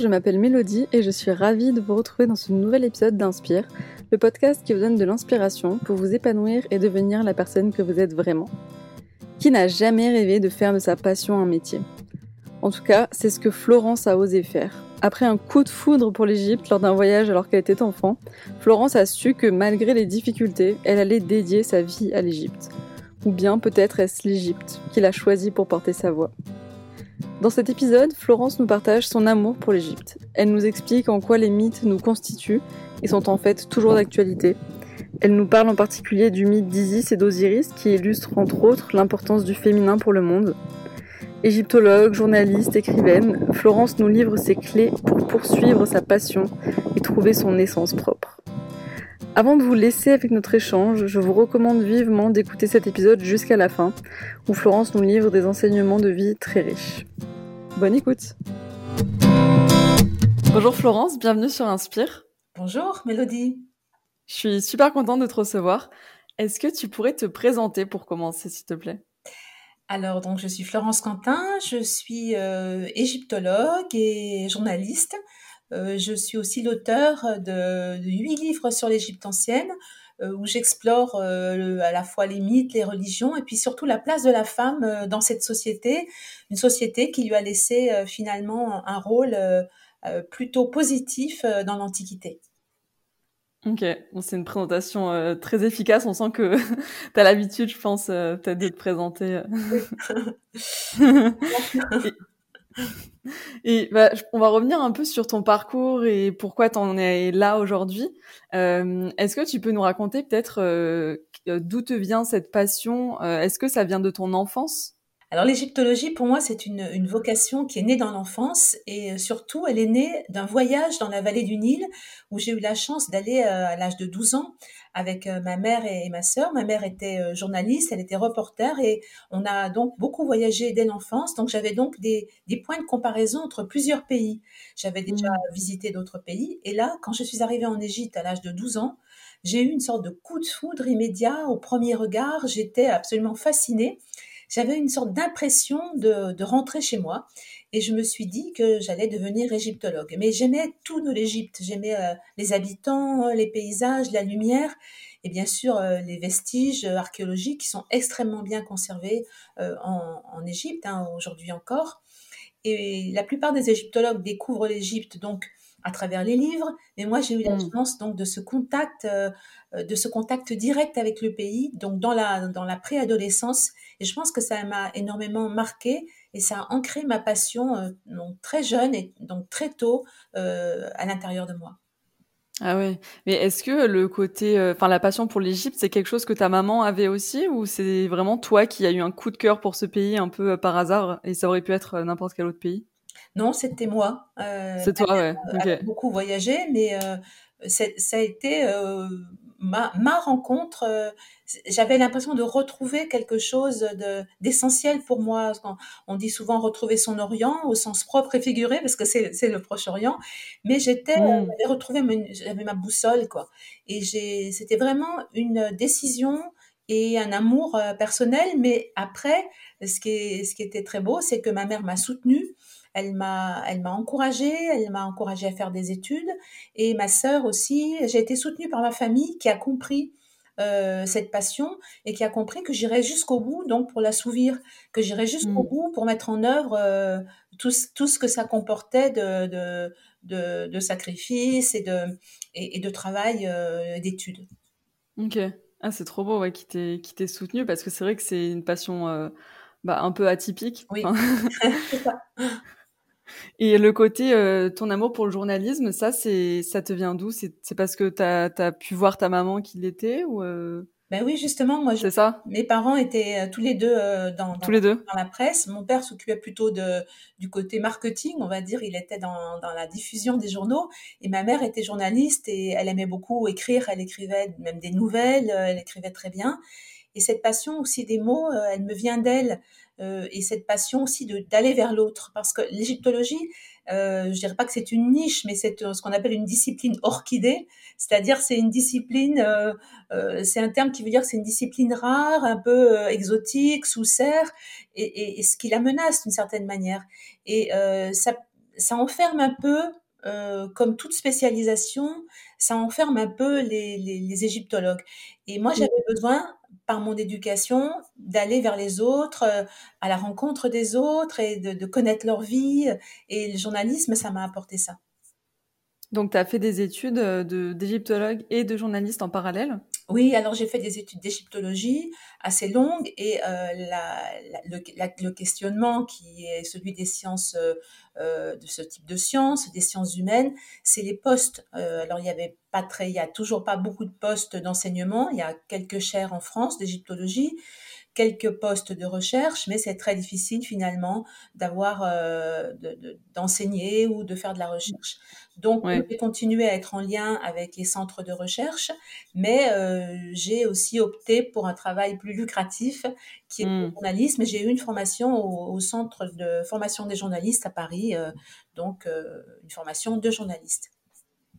je m'appelle Mélodie et je suis ravie de vous retrouver dans ce nouvel épisode d'Inspire, le podcast qui vous donne de l'inspiration pour vous épanouir et devenir la personne que vous êtes vraiment. Qui n'a jamais rêvé de faire de sa passion un métier? En tout cas, c'est ce que Florence a osé faire. Après un coup de foudre pour l'Égypte lors d'un voyage alors qu'elle était enfant, Florence a su que malgré les difficultés, elle allait dédier sa vie à l'Égypte. Ou bien peut-être est-ce l'Égypte qu'il a choisi pour porter sa voix. Dans cet épisode, Florence nous partage son amour pour l'Égypte. Elle nous explique en quoi les mythes nous constituent et sont en fait toujours d'actualité. Elle nous parle en particulier du mythe d'Isis et d'Osiris qui illustre entre autres l'importance du féminin pour le monde. Égyptologue, journaliste, écrivaine, Florence nous livre ses clés pour poursuivre sa passion et trouver son essence propre. Avant de vous laisser avec notre échange, je vous recommande vivement d'écouter cet épisode jusqu'à la fin, où Florence nous livre des enseignements de vie très riches. Bonne écoute Bonjour Florence, bienvenue sur Inspire. Bonjour Mélodie. Je suis super contente de te recevoir. Est-ce que tu pourrais te présenter pour commencer, s'il te plaît? Alors, donc, je suis Florence Quentin, je suis euh, égyptologue et journaliste. Euh, je suis aussi l'auteur de, huit livres sur l'Égypte ancienne, euh, où j'explore euh, à la fois les mythes, les religions, et puis surtout la place de la femme dans cette société, une société qui lui a laissé finalement un rôle plutôt positif dans l'Antiquité. Ok, c'est une présentation euh, très efficace. On sent que tu as l'habitude, je pense, euh, peut-être de te présenter. bah, on va revenir un peu sur ton parcours et pourquoi tu en es là aujourd'hui. Euh, Est-ce que tu peux nous raconter peut-être euh, d'où te vient cette passion? Est-ce que ça vient de ton enfance? Alors l'égyptologie, pour moi, c'est une, vocation qui est née dans l'enfance et euh, surtout, elle est née d'un voyage dans la vallée du Nil où j'ai eu la chance d'aller euh, à l'âge de 12 ans avec euh, ma mère et, ma sœur. Ma mère était journaliste, elle était reporter et on a donc beaucoup voyagé dès l'enfance. Donc j'avais donc des, des, points de comparaison entre plusieurs pays. J'avais déjà mmh. visité d'autres pays et là, quand je suis arrivée en Égypte à l'âge de 12 ans, j'ai eu une sorte de coup de foudre immédiat au premier regard. J'étais absolument fascinée j'avais une sorte d'impression de, de, rentrer chez moi et je me suis dit que j'allais devenir égyptologue. Mais j'aimais tout de l'Égypte, j'aimais euh, les habitants, les paysages, la lumière et bien sûr euh, les vestiges archéologiques qui sont extrêmement bien conservés euh, en, en, Égypte, hein, aujourd'hui encore. Et la plupart des égyptologues découvrent l'Égypte donc à travers les livres, mais moi j'ai eu la mmh. chance donc de ce contact, de ce contact direct avec le pays, donc dans la dans la préadolescence et je pense que ça m'a énormément marqué et ça a ancré ma passion euh, donc très jeune et donc très tôt euh, à l'intérieur de moi. Ah ouais. Mais est-ce que le côté, euh, enfin la passion pour l'Égypte, c'est quelque chose que ta maman avait aussi, ou c'est vraiment toi qui as eu un coup de cœur pour ce pays un peu par hasard et ça aurait pu être n'importe quel autre pays? Non, c'était moi. c'est toi, ouais. Okay. Beaucoup voyagé, mais ça a été ma, ma rencontre, euh, j'avais l'impression de retrouver quelque chose de d'essentiel pour moi. On dit souvent retrouver son Orient au sens propre et figuré parce que c'est le Proche-Orient, mais j'étais mmh. j'avais retrouvé j'avais ma boussole quoi. Et c'était vraiment une décision et un amour euh, personnel, mais après ce qui est, ce qui était très beau, c'est que ma mère m'a soutenue elle m'a, elle m'a encouragée, elle m'a encouragée à faire des études. Et ma sœur aussi, j'ai été soutenue par ma famille qui a compris euh, cette passion et qui a compris que j'irais jusqu'au bout, donc pour l'assouvir, que j'irais jusqu'au mmh. bout pour mettre en œuvre euh, tout, tout, ce que ça comportait de, de, de, de sacrifice et de, et, de travail euh, d'études. Ok, ah, c'est trop beau ouais, qui t'ait soutenu parce que c'est vrai que c'est une passion euh, bah, un peu atypique. Oui, c'est ça. Et le côté, euh, ton amour pour le journalisme, ça, c'est, ça te vient d'où? C'est, parce que tu as pu voir ta maman qui l'était ou euh... Ben oui, justement, moi, je, ça? Mes parents étaient euh, tous les deux euh, dans, tous les deux? dans la presse. Mon père s'occupait plutôt de du côté marketing, on va dire. Il était dans, dans la diffusion des journaux. Et ma mère était journaliste et elle aimait beaucoup écrire. Elle écrivait même des nouvelles. Elle écrivait très bien. Et cette passion aussi des mots, elle me vient d'elle. Euh, et cette passion aussi d'aller vers l'autre. Parce que l'égyptologie, euh, je dirais pas que c'est une niche, mais c'est euh, ce qu'on appelle une discipline orchidée, c'est-à-dire c'est une discipline, c'est un terme qui veut dire que c'est une discipline rare, un peu exotique, sous serre, et, et, et, ce qui la menace d'une certaine manière. Et ça ça enferme un peu, comme toute spécialisation, ça enferme un peu les, les égyptologues. Et moi, j'avais besoin par mon éducation, d'aller vers les autres, euh, à la rencontre des autres et de, connaître leur vie. Et le journalisme, ça m'a apporté ça. Donc, tu as fait des études euh, d'égyptologue et de journaliste en parallèle? Oui, alors j'ai fait des études d'égyptologie assez longues et euh, le, questionnement qui est celui des sciences, de ce type de sciences, des sciences humaines, c'est les postes. alors, il y avait pas très, il y a toujours pas beaucoup de postes d'enseignement. Il y a quelques chaires en France d'égyptologie quelques postes de recherche, mais c'est très difficile finalement d'avoir euh, d'enseigner ou de faire de la recherche. Donc, j'ai continué à être en lien avec les centres de recherche, mais euh, j'ai aussi opté pour un travail plus lucratif qui est le mmh. journalisme. J'ai eu une formation au, centre de formation des journalistes à Paris, euh, donc une formation de journaliste.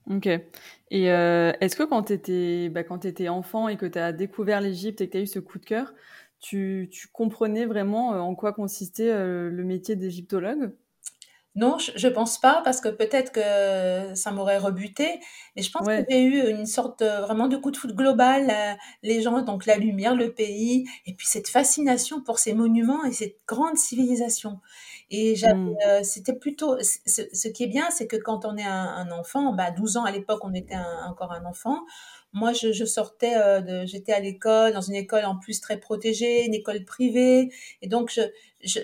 Ok. Et est-ce que quand tu étais, bah, étais, enfant et que tu as découvert l'Égypte et que tu as eu ce coup de cœur, tu, comprenais vraiment euh, en quoi consistait euh, le métier d'égyptologue? Non, je, ne pense pas parce que peut-être que ça m'aurait rebuté, mais je pense que j'ai eu une sorte vraiment de coup de foot global, euh, les gens, donc la lumière, le pays, et puis cette fascination pour ces monuments et cette grande civilisation. Et mmh. c'était plutôt, ce, qui est bien, c'est que quand on est un, enfant, bah 12 ans à l'époque, on était encore un enfant, moi, je, sortais, euh, j'étais à l'école, dans une école en plus très protégée, une école privée, et donc je,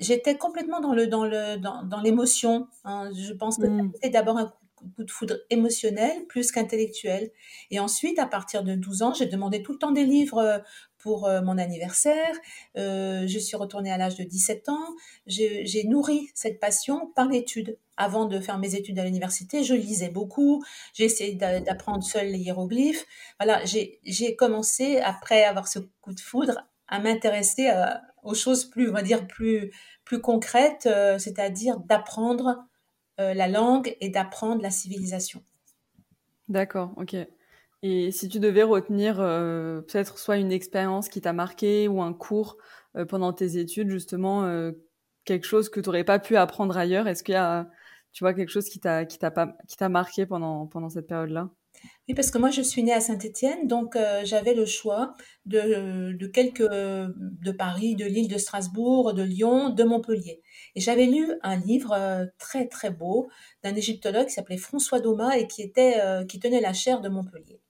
j'étais complètement dans le dans le dans, dans l'émotion. Hein. Je pense que mmh. c'était d'abord un coup de foudre émotionnel plus qu'intellectuel. Et ensuite, à partir de 12 ans, j'ai demandé tout le temps des livres euh, pour euh, mon anniversaire. Euh, je suis retournée à l'âge de 17 ans. J'ai nourri cette passion par l'étude. Avant de faire mes études à l'université, je lisais beaucoup. J'ai essayé d'apprendre seul les hiéroglyphes. Voilà, j'ai commencé, après avoir ce coup de foudre, à m'intéresser euh, aux choses plus, on va dire, plus, plus concrètes, c'est-à-dire d'apprendre la langue et d'apprendre la civilisation. D'accord, ok. Et si tu devais retenir euh, peut-être soit une expérience qui t'a marqué ou un cours euh, pendant tes études, justement, euh, quelque chose que tu n'aurais pas pu apprendre ailleurs, est-ce qu'il y a, tu vois, quelque chose qui t'a, qui t'a, pas, qui t'a marqué pendant, pendant cette période-là? Oui, parce que moi, je suis née à Saint-Étienne, donc j'avais le choix de, de quelques de Paris, de Lille, de Strasbourg, de Lyon, de Montpellier. Et j'avais lu un livre très très beau d'un égyptologue qui s'appelait François Doma et qui était qui tenait la chaire de Montpellier.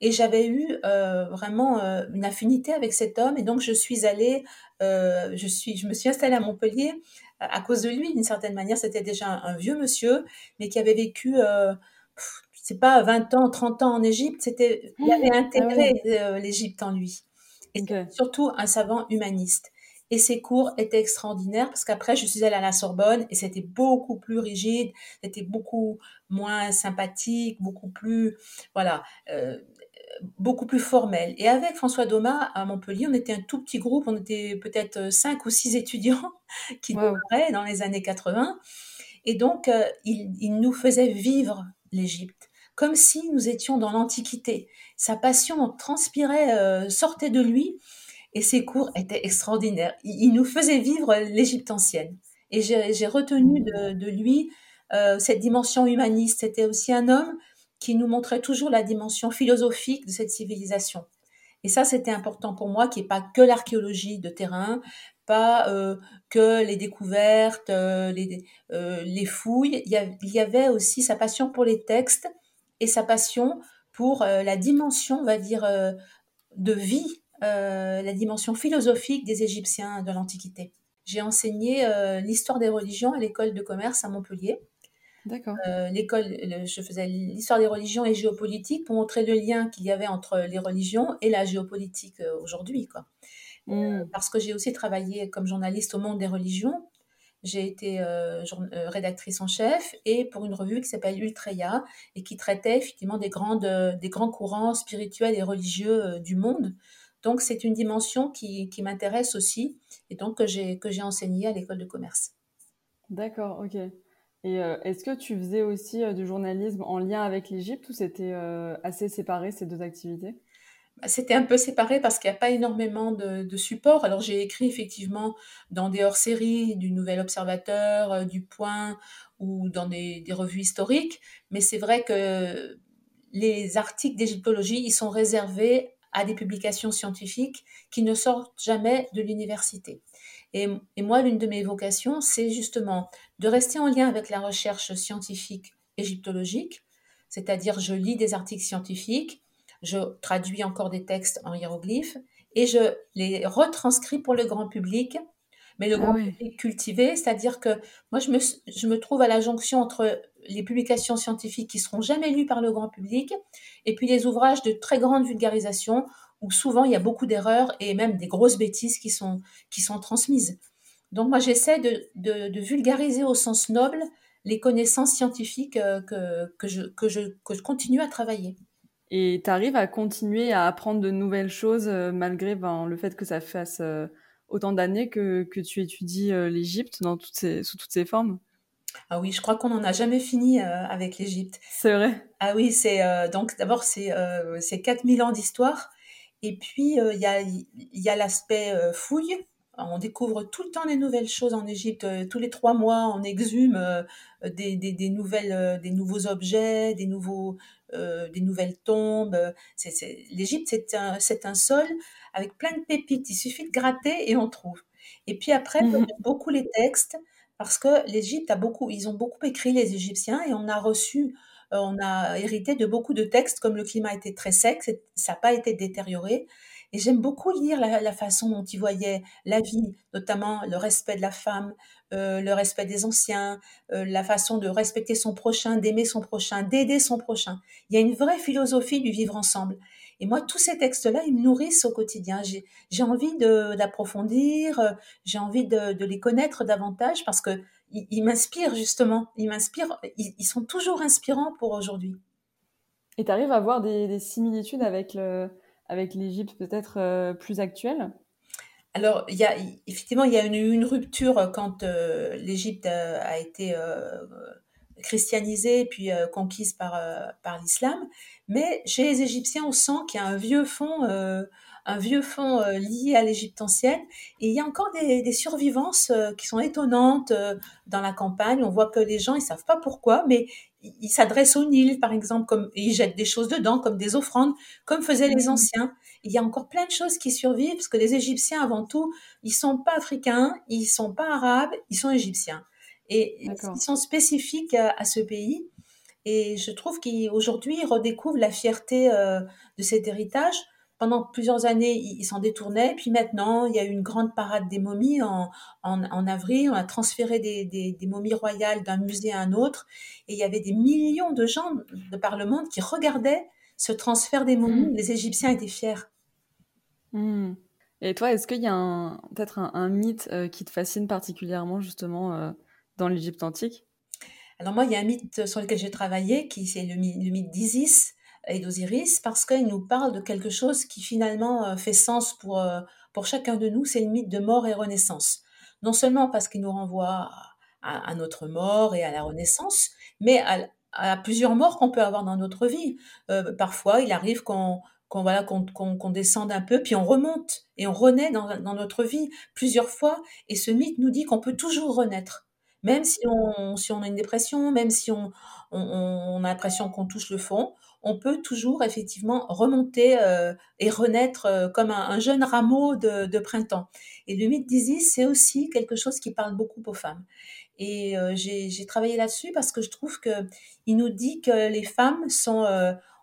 Et j'avais eu euh, vraiment euh, une affinité avec cet homme. Et donc, je suis allée, euh, je, suis, je me suis installée à Montpellier à cause de lui, d'une certaine manière. C'était déjà un, vieux monsieur, mais qui avait vécu, sais pas, 20 ans, 30 ans en Égypte. C'était, il avait ah intégré l'Égypte en lui. Et surtout un savant humaniste. Et ses cours étaient extraordinaires parce qu'après, je suis allée à la Sorbonne et c'était beaucoup plus rigide, c'était beaucoup moins sympathique, beaucoup plus, voilà, beaucoup plus formel. Et avec François Doma à Montpellier, on était un tout petit groupe, on était peut-être cinq ou six étudiants qui démarraient dans les années 80. Et donc, euh, il, nous faisait vivre l'Égypte, comme si nous étions dans l'Antiquité. Sa passion transpirait, euh, sortait de lui, et ses cours étaient extraordinaires. Il, nous faisait vivre l'Égypte ancienne. Et j'ai retenu de, lui euh, cette dimension humaniste. C'était aussi un homme qui nous montrait toujours la dimension philosophique de cette civilisation. Et ça, c'était important pour moi, qui n'est pas que l'archéologie de terrain, pas euh, que les découvertes, les, fouilles. Il y, avait aussi sa passion pour les textes et sa passion pour la dimension, on va dire, de vie, la dimension philosophique des Égyptiens de l'Antiquité. J'ai enseigné l'histoire des religions à l'école de commerce à Montpellier. D'accord. Euh, l'école, je faisais l'histoire des religions et géopolitique pour montrer le lien qu'il y avait entre les religions et la géopolitique euh, aujourd'hui, quoi. Euh, mmh. parce que j'ai aussi travaillé comme journaliste au monde des religions. J'ai été rédactrice en chef et pour une revue qui s'appelle Ultreya et qui traitait effectivement des, grandes, des grands courants spirituels et religieux du monde. Donc c'est une dimension qui, qui m'intéresse aussi et donc que j'ai enseigné à l'école de commerce. D'accord, ok. Et euh, est-ce que tu faisais aussi euh, du journalisme en lien avec l'Égypte ou c'était euh, assez séparé ces deux activités? C'était un peu séparé parce qu'il y a pas énormément de de support. Alors j'ai écrit effectivement dans des hors-séries du Nouvel Observateur, heu, du Point ou dans des des revues historiques, mais c'est vrai que les articles d'égyptologie, ils sont réservés à des publications scientifiques qui ne sortent jamais de l'université. Et, et moi, l'une de mes vocations, c'est justement de rester en lien avec la recherche scientifique égyptologique, c'est-à-dire je lis des articles scientifiques, je traduis encore des textes en hiéroglyphes et je les retranscris pour le grand public, mais le Ah grand public cultivé, c'est-à-dire que moi, je me, je me trouve à la jonction entre les publications scientifiques qui seront jamais lues par le grand public et puis les ouvrages de très grande vulgarisation où souvent il y a beaucoup d'erreurs et même des grosses bêtises qui sont, qui sont transmises. Donc moi, j'essaie de, de, de vulgariser au sens noble les connaissances scientifiques euh, que, que, je, que, je, que je continue à travailler. Et tu arrives à continuer à apprendre de nouvelles choses euh, malgré ben, le fait que ça fasse euh, autant d'années que, que tu étudies euh, l'Égypte dans toutes ses, sous toutes ses formes? Ah oui, je crois qu'on n'en a jamais fini euh, avec l'Égypte. C'est vrai. Ah oui, c'est euh, donc d'abord c'est euh, c'est 4000 ans d'histoire et puis il y a il y a l'aspect fouille. On découvre tout le temps des nouvelles choses en Égypte. Euh, Tous les trois mois, on exhume euh, des, des, des nouvelles, euh, des nouveaux objets, des nouveaux, euh, des nouvelles tombes. L'Égypte, c'est un, sol avec plein de pépites. Il suffit de gratter et on trouve. Et puis après, j'aime beaucoup les textes parce que l'Égypte a beaucoup, ils ont beaucoup écrit les Égyptiens et on a reçu on a hérité de beaucoup de textes, comme le climat était très sec, ça n'a pas été détérioré. Et j'aime beaucoup lire la, façon dont ils voyaient la vie, notamment le respect de la femme, euh, le respect des anciens, euh, la façon de respecter son prochain, d'aimer son prochain, d'aider son prochain. Il y a une vraie philosophie du vivre ensemble. Et moi, tous ces textes-là, ils me nourrissent au quotidien. J'ai, envie d'approfondir, euh, j'ai envie de, de les connaître davantage parce que ils, m'inspirent justement. Ils m'inspirent. Ils sont toujours inspirants pour aujourd'hui. Et tu arrives à voir des, des similitudes avec le, avec l'Égypte peut-être euh, plus actuelle? Alors, y a, effectivement, il y a une, une rupture quand euh, l'Égypte a, a été euh, christianisée puis euh, conquise par, euh, par l'islam. Mais chez les Égyptiens, on sent qu'il y a un vieux fond, euh, un vieux fond euh, lié à l'Égypte ancienne. Et il y a encore des, des survivances euh, qui sont étonnantes euh, dans la campagne. On voit que les gens, ils savent pas pourquoi, mais ils s'adressent au Nil, par exemple, comme, et ils jettent des choses dedans, comme des offrandes, comme faisaient les Mhm. anciens. Il y a encore plein de choses qui survivent, parce que les Égyptiens, avant tout, ils sont pas africains, ils sont pas arabes, ils sont égyptiens. Et ils sont spécifiques à, à ce pays. Et je trouve qu'aujourd'hui, ils redécouvrent la fierté euh, de cet héritage. Pendant plusieurs années, ils s'en détournaient. Puis maintenant, il y a eu une grande parade des momies en, en, en avril. On a transféré des, des, des momies royales d'un musée à un autre. Et il y avait des millions de gens de par le monde qui regardaient ce transfert des momies. Mhm. Les Égyptiens étaient fiers. Mhm. Et toi, est-ce qu'il y a peut-être un, un mythe euh, qui te fascine particulièrement justement euh, dans l'Égypte antique? Alors moi, il y a un mythe sur lequel j'ai travaillé, qui c'est le mythe d'Isis et d'Osiris, parce qu'il nous parle de quelque chose qui finalement euh, fait sens pour, euh, pour chacun de nous, c'est le mythe de mort et renaissance. Non seulement parce qu'il nous renvoie à, notre mort et à la renaissance, mais à, plusieurs morts qu'on peut avoir dans notre vie. Euh, parfois, il arrive qu'on voilà, descende un peu, puis on remonte et on renaît dans, dans notre vie plusieurs fois. Et ce mythe nous dit qu'on peut toujours renaître. Même si on, si on a une dépression, même si on, on a l'impression qu'on touche le fond, on peut toujours effectivement remonter euh, et renaître euh, comme un, un jeune rameau de, printemps. Et le mythe d'Isis, c'est aussi quelque chose qui parle beaucoup aux femmes. Et euh, j'ai travaillé là-dessus parce que je trouve que il nous dit que les femmes sont,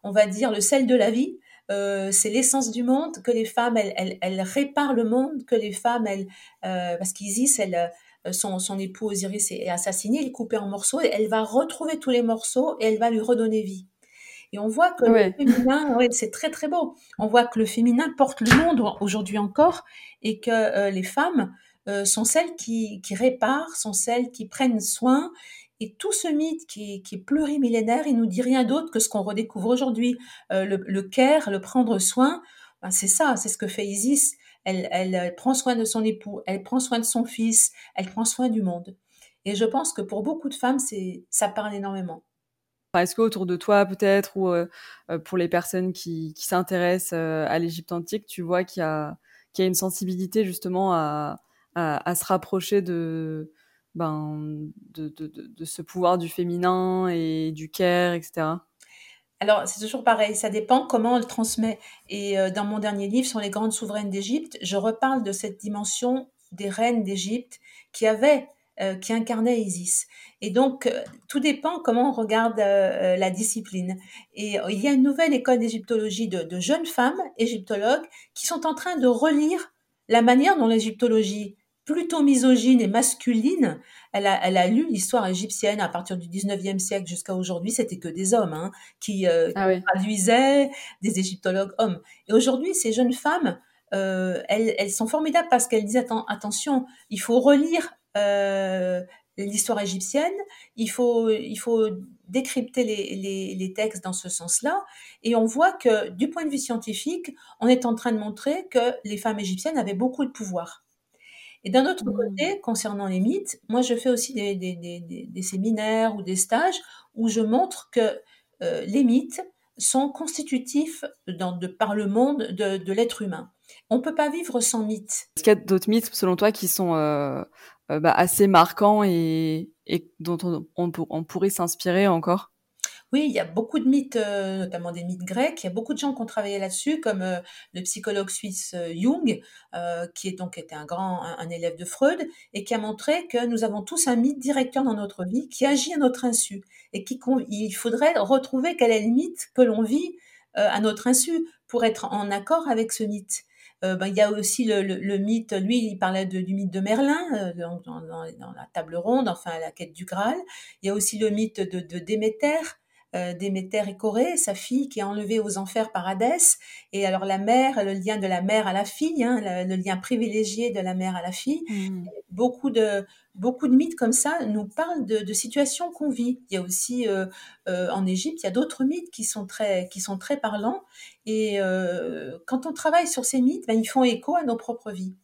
on va dire, le sel de la vie. C'est l'essence du monde, que les femmes, elles, réparent le monde, que les femmes, elles, parce qu'Isis, son, époux Osiris est, assassiné, il est coupé en morceaux, elle va retrouver tous les morceaux et elle va lui redonner vie. Et on voit que Ouais. le féminin, ouais, c'est très très beau. On voit que le féminin porte le monde aujourd'hui encore et que euh, les femmes euh, sont celles qui, qui réparent, sont celles qui prennent soin. Et tout ce mythe qui est, qui est plurimillénaire, il nous dit rien d'autre que ce qu'on redécouvre aujourd'hui. Euh, le, le care, le prendre soin, ben c'est ça, c'est ce que fait Isis. Elle, elle, elle prend soin de son époux, elle prend soin de son fils, elle prend soin du monde. Et je pense que pour beaucoup de femmes, c'est, ça parle énormément. Est-ce qu'autour de toi, peut-être, ou pour les personnes qui, s'intéressent à l'Égypte antique, tu vois qu'il y, a, une sensibilité justement à, se rapprocher de, ben, de, ce pouvoir du féminin et du care, etc. Alors, c'est toujours pareil, ça dépend comment on le transmet. Et dans mon dernier livre sur les grandes souveraines d'Égypte, je reparle de cette dimension des reines d'Égypte qui avaient euh, qui incarnait Isis. Et donc, euh, tout dépend comment on regarde euh, la discipline. Et il y a une nouvelle école d'égyptologie de, de, jeunes femmes égyptologues qui sont en train de relire la manière dont l'égyptologie plutôt misogyne et masculine, elle a, elle a lu l'histoire égyptienne à partir du 19e siècle jusqu'à aujourd'hui, c'était que des hommes hein, qui ah traduisaient, des égyptologues hommes. Et aujourd'hui, ces jeunes femmes, elles, elles, sont formidables parce qu'elles disent attention, il faut relire l'histoire égyptienne, il faut, il faut décrypter les, les, les textes dans ce sens-là, et on voit que du point de vue scientifique, on est en train de montrer que les femmes égyptiennes avaient beaucoup de pouvoir. Et d'un autre mmh. côté, concernant les mythes, moi je fais aussi des, des, des, des séminaires ou des stages où je montre que euh, les mythes sont constitutifs par le monde de, l'être humain. On ne peut pas vivre sans mythes. Est-ce qu'il y a d'autres mythes, selon toi, qui sont euh, euh, bah, assez marquants et, dont on, on, on pourrait s'inspirer encore? Oui, il y a beaucoup de mythes, euh, notamment des mythes grecs. Il y a beaucoup de gens qui ont travaillé là-dessus, comme euh, le psychologue suisse Jung, qui est donc était un grand un, élève de Freud, et qui a montré que nous avons tous un mythe directeur dans notre vie qui agit à notre insu, et qui il faudrait retrouver quel est le mythe que l'on vit à notre insu pour être en accord avec ce mythe. Euh, ben, il y a aussi le, le, mythe, lui, il parlait du mythe de Merlin, euh, dans, la table ronde, enfin la quête du Graal. Il y a aussi le mythe de Déméter, euh, Déméter et Corée, sa fille qui est enlevée aux enfers par Hadès. Et alors la mère, le lien de la mère à la fille, hein, le, lien privilégié de la mère à la fille. Mmh. Beaucoup de beaucoup de mythes comme ça nous parlent de, de situations qu'on vit. Il y a aussi euh, euh, en Égypte, il y a d'autres mythes qui sont très qui sont très parlants. Et quand on travaille sur ces mythes, ben, ils font écho à nos propres vies.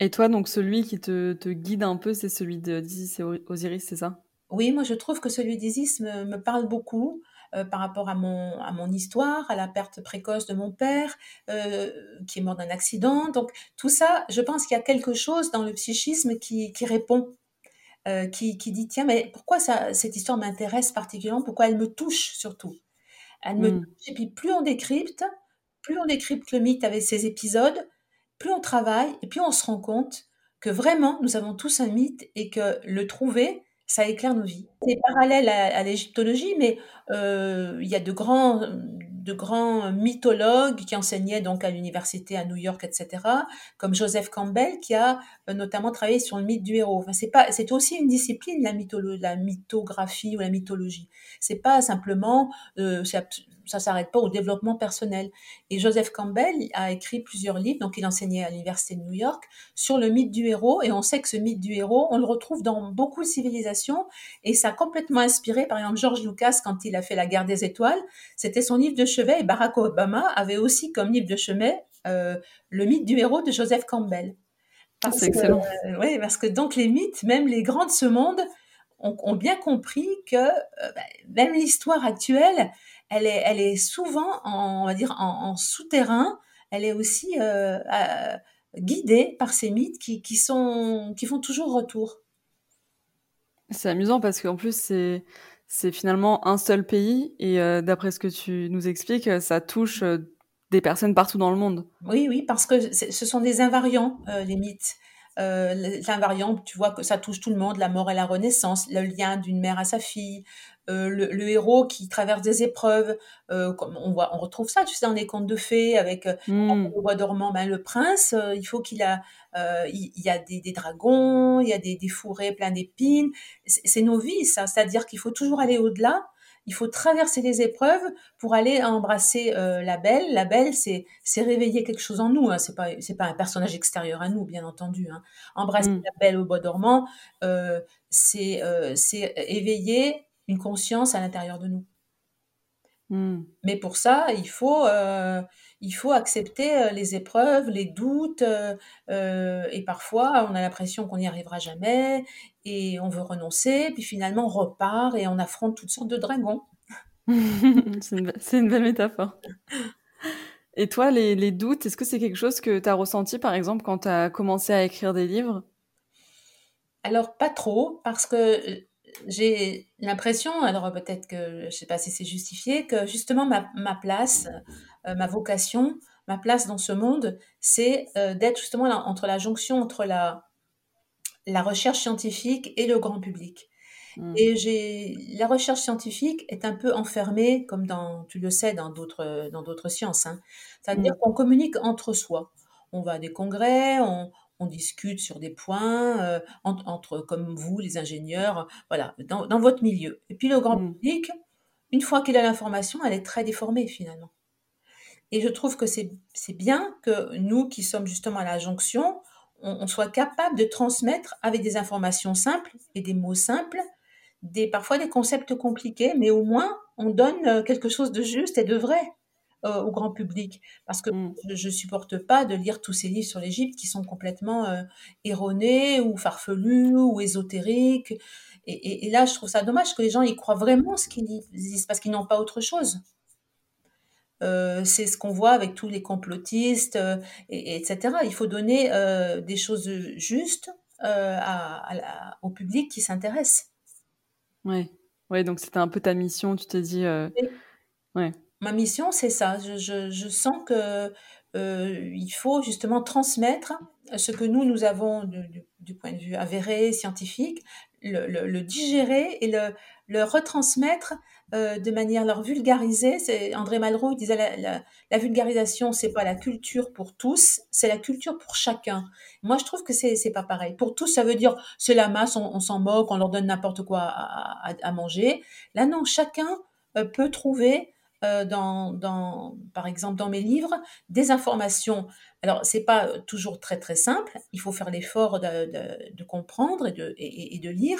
Et toi, donc celui qui te, te guide un peu, c'est celui d'Isis et Osiris, c'est ça? Oui, moi je trouve que celui d'Isis me, parle beaucoup euh, par rapport à mon, à mon histoire, à la perte précoce de mon père, euh, qui est mort d'un accident. Donc tout ça, je pense qu'il y a quelque chose dans le psychisme qui, qui répond, euh, qui, qui, dit, tiens, mais pourquoi ça, cette histoire m'intéresse particulièrement, pourquoi elle me touche surtout? Elle me mmh. touche, et puis plus on décrypte, plus on décrypte le mythe avec ses épisodes, plus on travaille, et puis on se rend compte que vraiment, nous avons tous un mythe et que le trouver, ça éclaire nos vies. C'est parallèle à, l'égyptologie, mais euh, il y a de grands, de grands mythologues qui enseignaient donc à l'université à New York, etc., comme Joseph Campbell, qui a euh, notamment travaillé sur le mythe du héros. Enfin, c'est pas, c'est aussi une discipline la, la mythographie ou la mythologie. C'est pas simplement, euh, ça s'arrête pas au développement personnel. Et Joseph Campbell a écrit plusieurs livres, donc il enseignait à l'université de New York, sur le mythe du héros. Et on sait que ce mythe du héros, on le retrouve dans beaucoup de civilisations. Et ça a complètement inspiré, par exemple, George Lucas quand il a fait La guerre des étoiles. C'était son livre de chevet. Et Barack Obama avait aussi comme livre de chevet euh, le mythe du héros de Joseph Campbell. C'est excellent. Euh, oui, parce que donc les mythes, même les grands de ce monde, ont, bien compris que euh, bah, même l'histoire actuelle, elle est, elle est souvent, en, on va dire, en, souterrain. Elle est aussi euh, euh, guidée par ces mythes qui, qui, sont, qui font toujours retour. C'est amusant parce qu'en plus, c'est, c'est finalement un seul pays et euh, d'après ce que tu nous expliques, ça touche des personnes partout dans le monde. Oui, oui, parce que ce sont des invariants, les mythes. Euh, l'invariant, tu vois que ça touche tout le monde, la mort et la renaissance, le lien d'une mère à sa fille, euh, le, héros qui traverse des épreuves. Euh, on, voit, on retrouve ça, tu sais, dans les contes de fées avec euh, mmh. le bois dormant, ben, le prince, euh, il faut qu'il a, il, y a des, des, dragons, il y a des, des fourrés pleins d'épines. C'est nos vies, ça. C'est-à-dire qu'il faut toujours aller au-delà il faut traverser les épreuves pour aller embrasser euh, la belle. La belle, c'est c'est réveiller quelque chose en nous. Hein. C'est pas c'est pas un personnage extérieur à nous, bien entendu. Hein. Embrasser mm. la belle au bois dormant, euh, c'est euh, c'est éveiller une conscience à l'intérieur de nous. Mm. Mais pour ça, il faut il faut accepter les épreuves, les doutes, et parfois on a l'impression qu'on n'y arrivera jamais, et on veut renoncer, puis finalement on repart et on affronte toutes sortes de dragons. c'est une, belle métaphore. Et toi, les, les doutes, est-ce que c'est quelque chose que tu as ressenti, par exemple, quand tu as commencé à écrire des livres? Alors, pas trop, parce que j'ai l'impression, alors peut-être que je ne sais pas si c'est justifié, que justement ma, ma place, euh, ma vocation, ma place dans ce monde, c'est euh, d'être justement entre la jonction entre la, la recherche scientifique et le grand public. Mmh. Et j'ai la recherche scientifique est un peu enfermée, comme dans, tu le sais, dans d'autres dans d'autres sciences. Hein. C'est-à-dire mmh. qu'on communique entre soi. On va à des congrès, on, on discute sur des points euh, entre, comme vous, les ingénieurs, voilà, dans, dans, votre milieu. Et puis le grand mmh. public, une fois qu'il a l'information, elle est très déformée finalement. Et je trouve que c'est bien que nous qui sommes justement à la jonction, on, soit capable de transmettre avec des informations simples et des mots simples, des, parfois des concepts compliqués, mais au moins on donne euh, quelque chose de juste et de vrai euh, au grand public. Parce que mmh. je ne supporte pas de lire tous ces livres sur l'Égypte qui sont complètement euh, erronés ou farfelus ou ésotériques. Et, là, je trouve ça dommage que les gens y croient vraiment ce qu'ils disent parce qu'ils n'ont pas autre chose. Euh, c'est ce qu'on voit avec tous les complotistes, et, etc. Il faut donner des choses justes à, au public qui s'intéresse. Oui, ouais, donc c'était un peu ta mission, tu t'es dit. Ouais. Ma mission, c'est ça. Je, je, sens que il faut justement transmettre ce que nous, nous avons du, point de vue avéré, scientifique, le, digérer et le, retransmettre euh, de manière leur vulgariser. C'est André Malraux disait la, la, la vulgarisation, c'est pas la culture pour tous, c'est la culture pour chacun. Moi, je trouve que c'est c'est pas pareil. Pour tous, ça veut dire c'est la masse, on, s'en moque, on leur donne n'importe quoi à, à, manger. Là, non, chacun euh, peut trouver euh, dans, par exemple, dans mes livres, des informations. Alors, c'est pas toujours très très simple. Il faut faire l'effort de, comprendre et de, et, de lire,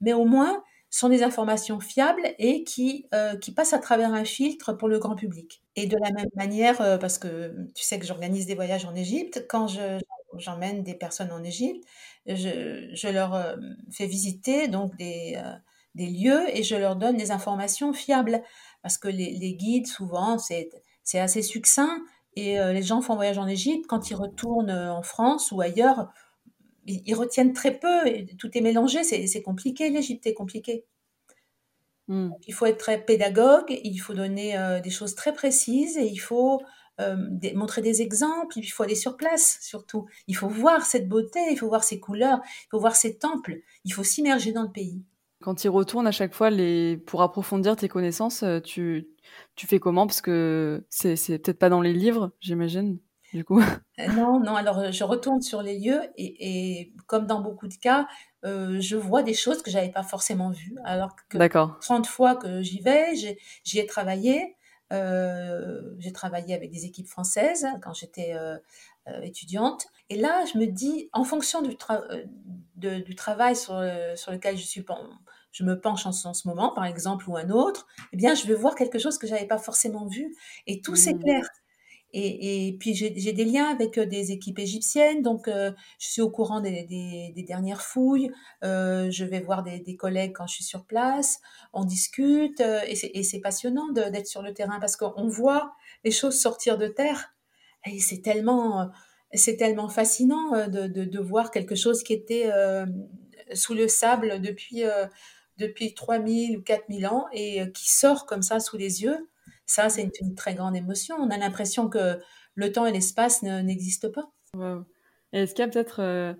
mais au moins sont des informations fiables et qui, euh, qui passent à travers un filtre pour le grand public. Et de la même manière, euh, parce que tu sais que j'organise des voyages en Égypte, quand j'emmène des personnes en Égypte, je, je leur euh, fais visiter donc des, des lieux et je leur donne des informations fiables. Parce que les, les guides, souvent, c'est assez succinct et les gens font voyage en Égypte, quand ils retournent en France ou ailleurs, ils, retiennent très peu, tout est mélangé, c'est compliqué, l'Égypte est compliqué. Hmm. Il faut être très pédagogue, il faut donner euh, des choses très précises et il faut euh, montrer des exemples, il faut aller sur place surtout. Il faut voir cette beauté, il faut voir ces couleurs, il faut voir ces temples, il faut s'immerger dans le pays. Quand tu retournes à chaque fois les... pour approfondir tes connaissances, euh, tu, tu fais comment? Parce que c'est peut-être pas dans les livres, j'imagine du coup euh, Non, non. Alors, euh, je retourne sur les lieux et, comme dans beaucoup de cas, euh, je vois des choses que j'avais pas forcément vues. Alors que 30 fois que j'y vais, j'y ai travaillé. j'ai travaillé avec des équipes françaises quand j'étais étudiante. Et là, je me dis, en fonction du, du travail sur, sur lequel je suis je me penche en, ce moment, par exemple, ou un autre, eh bien, je vais voir quelque chose que j'avais pas forcément vu. Et tout s'éclaire. Mmh. Et, et, puis j'ai des liens avec euh, des équipes égyptiennes, donc euh, je suis au courant des, des, des dernières fouilles. Euh, je vais voir des, des, collègues quand je suis sur place, on discute euh, et c'est passionnant d'être sur le terrain parce qu'on voit les choses sortir de terre c'est tellement c'est tellement fascinant de, de, de, voir quelque chose qui était sous le sable depuis depuis 3000 ou 4000 ans et qui sort comme ça sous les yeux. Ça, c'est une, très grande émotion. On a l'impression que le temps et l'espace n'existent pas. Est-ce qu'il y a peut-être euh,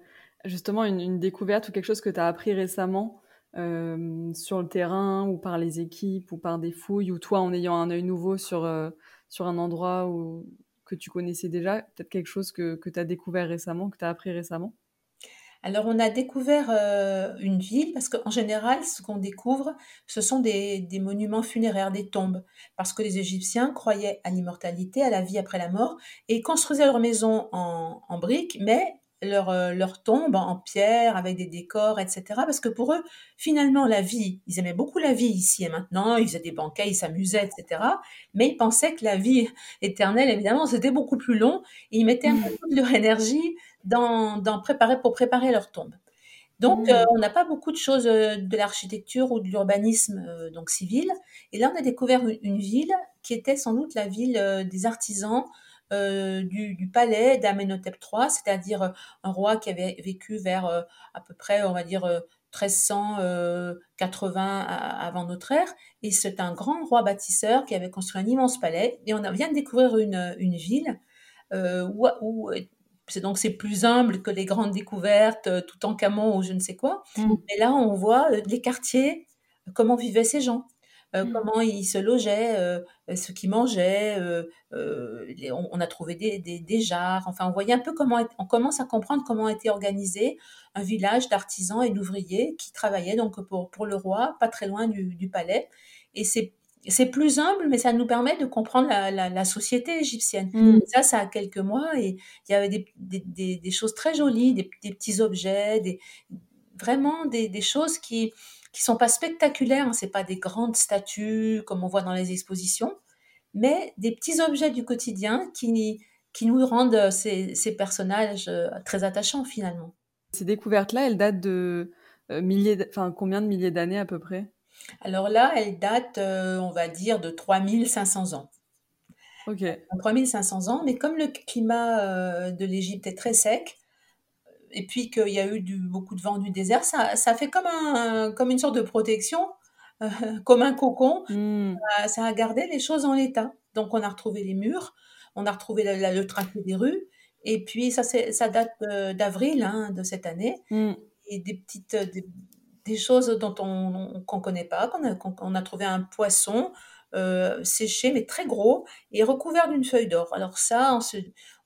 justement une, découverte ou quelque chose que tu as appris récemment euh, sur le terrain ou par les équipes ou par des fouilles ou toi en ayant un œil nouveau sur, euh, sur un endroit où, que tu connaissais déjà Peut-être quelque chose que, que tu as découvert récemment, que tu as appris récemment? Alors on a découvert euh, une ville parce qu'en général, ce qu'on découvre, ce sont des, monuments funéraires, des tombes, parce que les Égyptiens croyaient à l'immortalité, à la vie après la mort, et construisaient leurs maisons en, briques, mais leur, euh, leur tombe en pierre avec des décors, etc. Parce que pour eux, finalement, la vie, ils aimaient beaucoup la vie ici et maintenant, ils faisaient des banquets, ils s'amusaient, etc. Mais ils pensaient que la vie éternelle, évidemment, c'était beaucoup plus long et ils mettaient un peu de leur énergie dans, dans préparer, pour préparer leur tombe. Donc, mmh. euh, on n'a pas beaucoup de choses euh, de l'architecture ou de l'urbanisme donc civil. Et là, on a découvert une, ville qui était sans doute la ville des artisans euh, du, palais d'Amenhotep III, c'est-à-dire euh, un roi qui avait vécu vers euh, à peu près, on va dire, 1380 avant notre ère. Et c'est un grand roi bâtisseur qui avait construit un immense palais. Et on vient de découvrir une, une ville où, où c'est donc c'est plus humble que les grandes découvertes, tout en camon ou je ne sais quoi. Mmh. Mais là, on voit les quartiers, comment vivaient ces gens. Euh, mmh. comment ils se logeaient, euh, ce qu'ils mangeaient. Euh, on, a trouvé des, des, jarres. Enfin, on voyait un peu comment on commence à comprendre comment était organisé un village d'artisans et d'ouvriers qui travaillaient donc pour, pour le roi, pas très loin du, du palais. Et c'est c'est plus humble, mais ça nous permet de comprendre la, la, société égyptienne. Mmh. Ça, ça a quelques mois et il y avait des, des, des choses très jolies, des, petits objets, des, vraiment des, choses qui, qui sont pas spectaculaires, hein, c'est pas des grandes statues comme on voit dans les expositions, mais des petits objets du quotidien qui, qui nous rendent euh, ces, ces personnages euh, très attachants finalement. Ces découvertes-là, elles datent de euh, milliers, enfin combien de milliers d'années à peu près? Alors là, elles datent, on va dire, de 3500 ans. Ok. 3500 ans, mais comme le climat de l'Égypte est très sec, et puis qu'il y a eu du, beaucoup de vent du désert, ça, ça fait comme, un, comme une sorte de protection, euh, comme un cocon. Hmm. Ça, a gardé les choses en l'état. Donc on a retrouvé les murs, on a retrouvé le tracé des rues, et puis ça, ça date d'avril hein, de cette année. Hmm. Et des petites des, choses dont on qu'on connaît pas, qu'on a, qu'on a trouvé un poisson euh, séché mais très gros et recouvert d'une feuille d'or. Alors ça,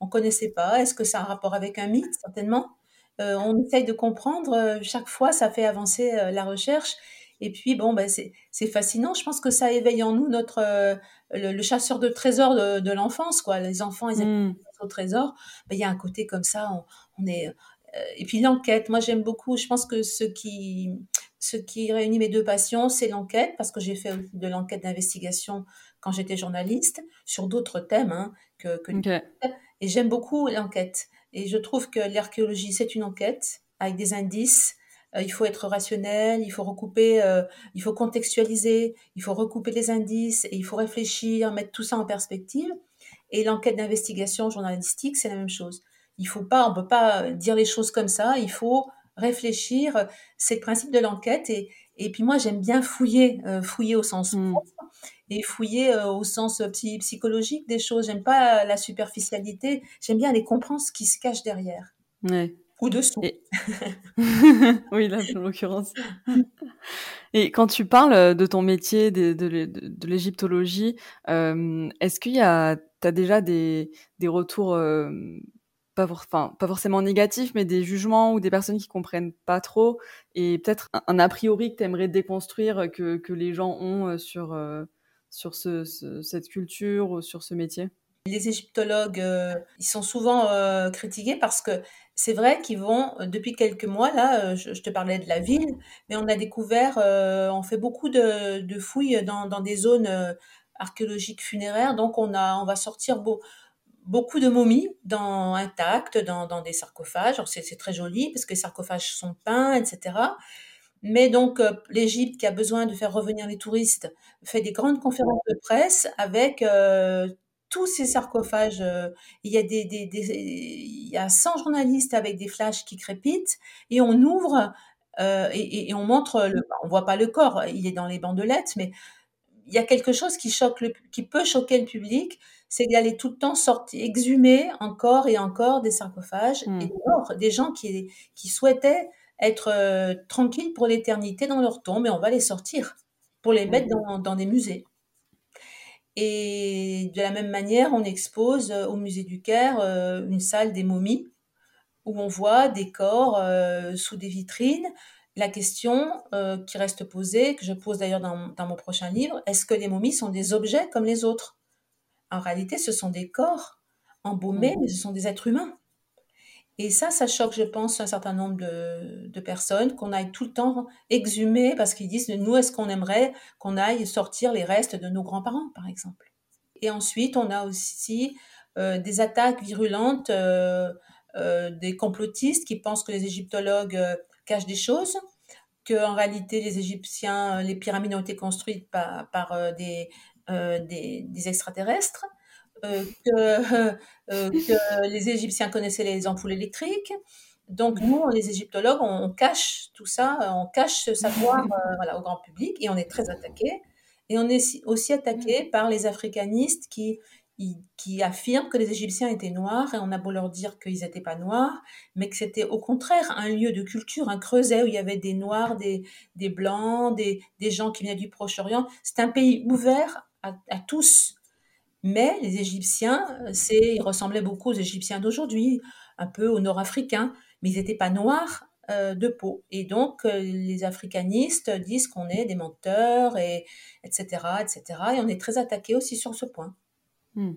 on ne connaissait pas. Est-ce que ça a un rapport avec un mythe? Certainement. Euh, on essaye de comprendre. Euh, chaque fois, ça fait avancer euh, la recherche. Et puis, bon, ben, c'est fascinant. Je pense que ça éveille en nous notre le, chasseur de trésors de, l'enfance, quoi. Les enfants, ils aiment mmh. au trésor. Ben, il y a un côté comme ça. On, est et puis l'enquête. Moi, j'aime beaucoup. Je pense que ce qui ce qui réunit mes deux passions, c'est l'enquête, parce que j'ai fait de l'enquête d'investigation quand j'étais journaliste sur d'autres thèmes hein, que, que et j'aime beaucoup l'enquête. Et je trouve que l'archéologie, c'est une enquête avec des indices. Euh, il faut être rationnel, il faut recouper, euh, il faut contextualiser, il faut recouper les indices et il faut réfléchir, mettre tout ça en perspective. Et l'enquête d'investigation journalistique, c'est la même chose. Il faut pas, on peut pas dire les choses comme ça. Il faut réfléchir. C'est le principe de l'enquête. Et, et puis moi, j'aime bien fouiller, euh, fouiller au sens mmh. et fouiller au sens psychologique des choses. J'aime pas la superficialité. J'aime bien aller comprendre ce qui se cache derrière. Ouais. Ou dessous. oui, là, en l'occurrence. Et quand tu parles de ton métier, de, de, de, l'égyptologie, euh, est-ce qu'il y a, as déjà des, des retours pas, forcément négatifs, mais des jugements ou des personnes qui comprennent pas trop, et peut-être un, a priori que tu aimerais déconstruire que, que, les gens ont euh, sur, euh, sur ce, cette culture ou sur ce métier. Les égyptologues, euh, ils sont souvent critiqués parce que c'est vrai qu'ils vont, depuis quelques mois, là, je, te parlais de la ville, mais on a découvert, on fait beaucoup de, de fouilles dans, dans, des zones archéologiques funéraires, donc on, a, on va sortir beau, beaucoup de momies dans, intactes dans, des sarcophages. C'est très joli parce que les sarcophages sont peints, etc. Mais donc, euh, l'Égypte, qui a besoin de faire revenir les touristes, fait des grandes conférences de presse avec euh, tous ces sarcophages. Euh, il, y a des, il y a 100 journalistes avec des flashs qui crépitent et on ouvre et, on montre, le, on voit pas le corps, il est dans les bandelettes, mais il y a quelque chose qui choque qui peut choquer le public, c'est d'aller tout le temps sortir, exhumer encore et encore des sarcophages mmh. et des des gens qui, qui souhaitaient être euh, tranquilles pour l'éternité dans leur tombe et on va les sortir pour les mettre mmh. dans, dans, des musées. Et de la même manière, on expose euh, au musée du Caire euh, une salle des momies où on voit des corps sous des vitrines. La question qui reste posée, que je pose d'ailleurs dans, dans mon prochain livre, est-ce que les momies sont des objets comme les autres? En réalité, ce sont des corps embaumés, mmh. mais ce sont des êtres humains. Et ça, ça choque, je pense, un certain nombre de, de personnes, qu'on aille tout le temps exhumer, parce qu'ils disent, nous, est-ce qu'on aimerait qu'on aille sortir les restes de nos grands-parents, par exemple? Et ensuite, on a aussi euh, des attaques virulentes euh, euh, des complotistes qui pensent que les égyptologues cachent des choses, qu'en réalité, les Égyptiens, les pyramides ont été construites par, par des, des, des extraterrestres. Euh, que, euh, que, les Égyptiens connaissaient les ampoules électriques. Donc nous, les égyptologues, on, cache tout ça, on cache ce savoir euh, au grand public et on est très attaqué. Et on est aussi attaqué par les africanistes qui, affirment que les Égyptiens étaient noirs et on a beau leur dire qu'ils n'étaient pas noirs, mais que c'était au contraire un lieu de culture, un creuset où il y avait des noirs, des, des blancs, des, des gens qui venaient du Proche-Orient. C'est un pays ouvert à, à tous. Mais les Égyptiens, euh, c'est, ils ressemblaient beaucoup aux Égyptiens d'aujourd'hui, un peu aux Nord-Africains, mais ils n'étaient pas noirs euh, de peau. Et donc, euh, les africanistes disent qu'on est des menteurs, et, etc., etc. Et on est très attaqué aussi sur ce point. Hmm.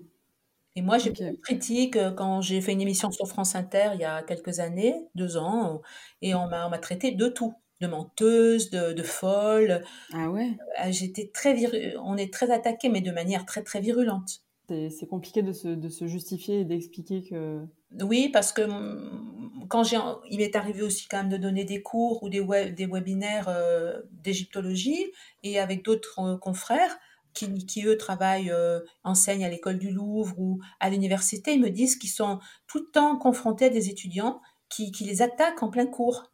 Et moi, j'ai okay. critique quand j'ai fait une émission sur France Inter il y a quelques années, deux ans, et on m'a traité de tout de menteuse, de, de folle. Ah ouais. Euh, j'étais très on est très attaqué, mais de manière très très virulente. C'est compliqué de se, de se, justifier et d'expliquer que. Oui, parce que mm, quand j'ai, il m'est arrivé aussi quand même de donner des cours ou des, web, des webinaires euh, d'égyptologie et avec d'autres euh, confrères qui, qui, eux travaillent, euh, enseignent à l'école du Louvre ou à l'université, ils me disent qu'ils sont tout le temps confrontés à des étudiants qui, qui les attaquent en plein cours.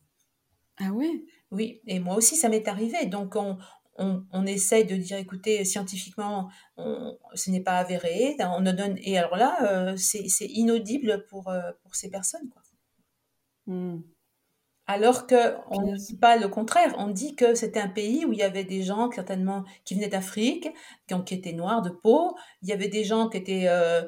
Ah oui Oui, et moi aussi, ça m'est arrivé. Donc, on, on, on, essaye de dire, écoutez, scientifiquement, on, ce n'est pas avéré. On donne, et alors là, euh, c'est inaudible pour, euh, pour ces personnes. Quoi. Mmh. Alors qu'on ne dit pas le contraire, on dit que c'était un pays où il y avait des gens certainement qui venaient d'Afrique, qui, qui, étaient noirs de peau, il y avait des gens qui, étaient, euh,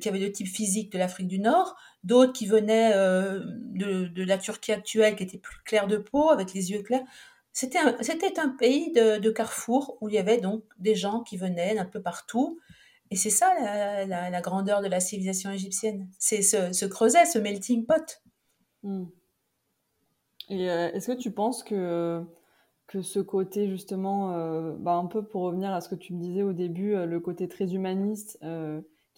qui avaient le type physique de l'Afrique du Nord, d'autres qui venaient euh, de, de, la Turquie actuelle, qui étaient plus clairs de peau, avec les yeux clairs. C'était un, un pays de, de, carrefour où il y avait donc des gens qui venaient d'un peu partout. Et c'est ça la, la, grandeur de la civilisation égyptienne. C'est ce, ce creuset, ce melting pot. Mmh. Et euh, est-ce que tu penses que, que ce côté, justement, euh, bah un peu pour revenir à ce que tu me disais au début, le côté très humaniste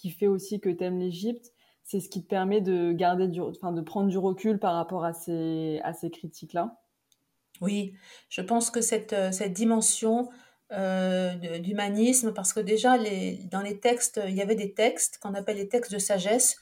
qui fait aussi que tu aimes l'Égypte, c'est ce qui te permet de garder enfin, de prendre du recul par rapport à ces, à ces critiques-là Oui, je pense que cette, cette dimension euh, d'humanisme, parce que déjà, les, dans les textes, il y avait des textes qu'on appelle les textes de sagesse,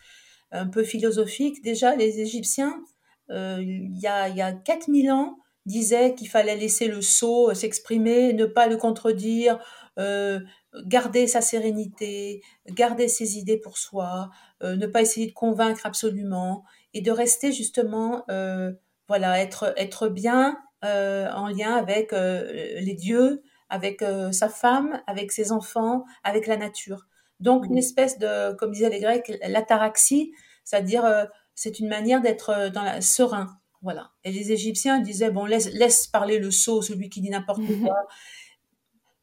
un peu philosophiques. Déjà, les Égyptiens, euh, il, y a, il y a 4000 ans, disait qu'il fallait laisser le sot euh, s'exprimer, ne pas le contredire, euh, garder sa sérénité, garder ses idées pour soi, euh, ne pas essayer de convaincre absolument et de rester justement, euh, voilà, être, être bien en lien avec les dieux, avec sa femme, avec ses enfants, avec la nature. Donc une espèce de, comme disaient les Grecs, l'ataraxie, c'est-à-dire c'est une manière d'être dans la serein. Voilà. Et les Égyptiens disaient bon laisse laisse parler le sot, celui qui dit n'importe quoi.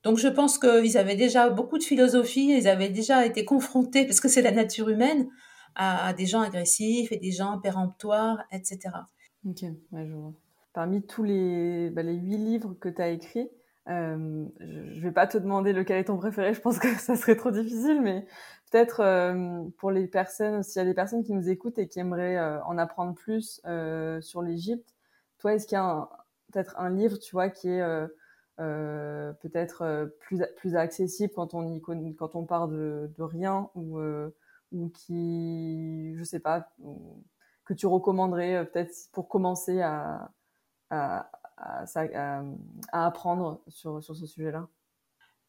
Donc je pense qu'ils avaient déjà beaucoup de philosophie, ils avaient déjà été confrontés parce que c'est la nature humaine à, des gens agressifs et des gens péremptoires, etc. Ok, je vois. Parmi tous les, bah, les huit livres que tu as écrits, euh, je vais pas te demander lequel est ton préféré, je pense que ça serait trop difficile, mais peut-être euh, pour les personnes, s'il y a des personnes qui nous écoutent et qui aimeraient euh, en apprendre plus sur l'Égypte, toi, est-ce qu'il y a peut-être un livre, tu vois, qui est euh, peut-être plus plus accessible quand on y quand on part de, de rien ou ou qui, je sais pas, que tu recommanderais peut-être pour commencer à, à, à apprendre sur, sur ce sujet-là?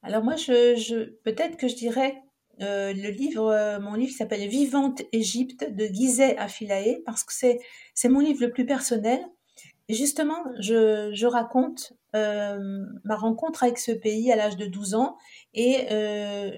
Alors moi, je, je peut-être que je dirais euh, le livre, euh, mon livre s'appelle Vivante Égypte de Gizeh Afilae parce que c'est c'est mon livre le plus personnel. Et justement, je, je raconte euh, ma rencontre avec ce pays à l'âge de 12 ans et euh,